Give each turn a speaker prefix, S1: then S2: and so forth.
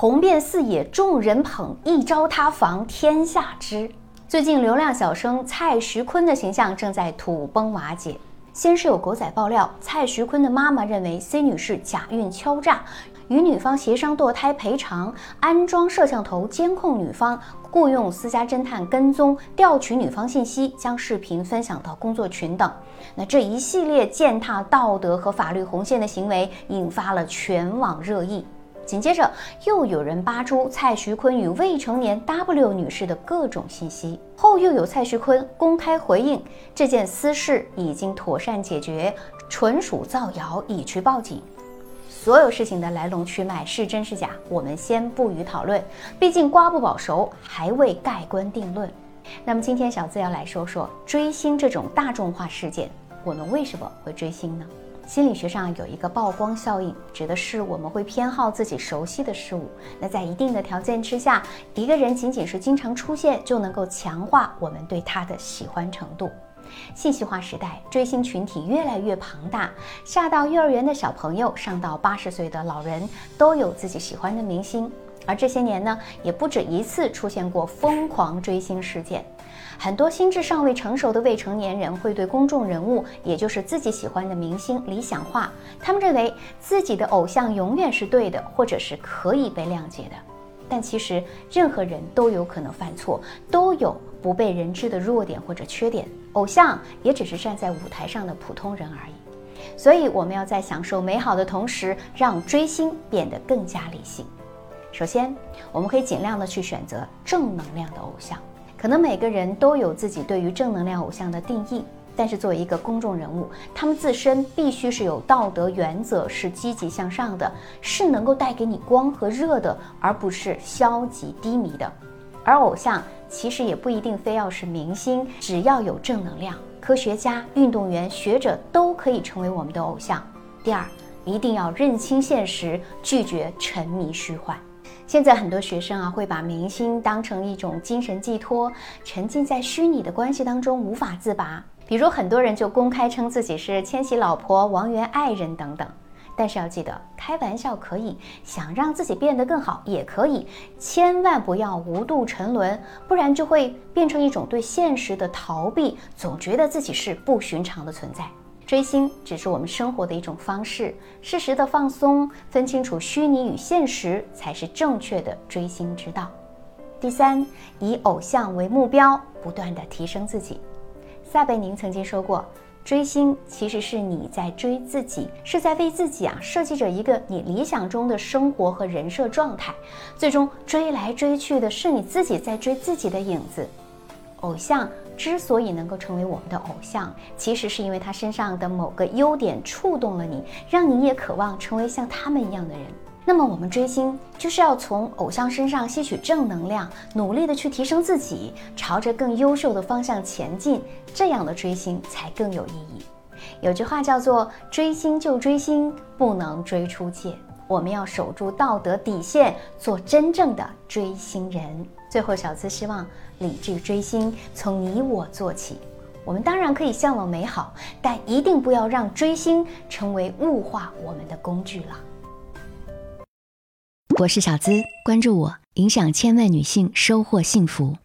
S1: 红遍四野众人捧，一朝他防天下知。最近流量小生蔡徐坤的形象正在土崩瓦解。先是有狗仔爆料，蔡徐坤的妈妈认为 C 女士假孕敲诈，与女方协商堕胎赔偿，安装摄像头监控女方，雇佣私家侦探跟踪调取女方信息，将视频分享到工作群等。那这一系列践踏道德和法律红线的行为，引发了全网热议。紧接着，又有人扒出蔡徐坤与未成年 W 女士的各种信息，后又有蔡徐坤公开回应这件私事已经妥善解决，纯属造谣，已去报警。所有事情的来龙去脉是真是假，我们先不予讨论，毕竟瓜不保熟，还未盖棺定论。那么今天小资要来说说追星这种大众化事件，我们为什么会追星呢？心理学上有一个曝光效应，指的是我们会偏好自己熟悉的事物。那在一定的条件之下，一个人仅仅是经常出现，就能够强化我们对他的喜欢程度。信息化时代，追星群体越来越庞大，下到幼儿园的小朋友，上到八十岁的老人，都有自己喜欢的明星。而这些年呢，也不止一次出现过疯狂追星事件。很多心智尚未成熟的未成年人会对公众人物，也就是自己喜欢的明星理想化。他们认为自己的偶像永远是对的，或者是可以被谅解的。但其实任何人都有可能犯错，都有不被人知的弱点或者缺点。偶像也只是站在舞台上的普通人而已。所以我们要在享受美好的同时，让追星变得更加理性。首先，我们可以尽量的去选择正能量的偶像。可能每个人都有自己对于正能量偶像的定义，但是作为一个公众人物，他们自身必须是有道德原则，是积极向上的，是能够带给你光和热的，而不是消极低迷的。而偶像其实也不一定非要是明星，只要有正能量，科学家、运动员、学者都可以成为我们的偶像。第二，一定要认清现实，拒绝沉迷虚幻。现在很多学生啊，会把明星当成一种精神寄托，沉浸在虚拟的关系当中无法自拔。比如很多人就公开称自己是千玺老婆、王源爱人等等。但是要记得，开玩笑可以，想让自己变得更好也可以，千万不要无度沉沦，不然就会变成一种对现实的逃避，总觉得自己是不寻常的存在。追星只是我们生活的一种方式，适时的放松，分清楚虚拟与现实，才是正确的追星之道。第三，以偶像为目标，不断的提升自己。撒贝宁曾经说过，追星其实是你在追自己，是在为自己啊设计着一个你理想中的生活和人设状态，最终追来追去的是你自己在追自己的影子。偶像之所以能够成为我们的偶像，其实是因为他身上的某个优点触动了你，让你也渴望成为像他们一样的人。那么我们追星就是要从偶像身上吸取正能量，努力的去提升自己，朝着更优秀的方向前进，这样的追星才更有意义。有句话叫做“追星就追星，不能追出界”。我们要守住道德底线，做真正的追星人。最后，小资希望理智追星从你我做起。我们当然可以向往美好，但一定不要让追星成为物化我们的工具了。
S2: 我是小资，关注我，影响千万女性，收获幸福。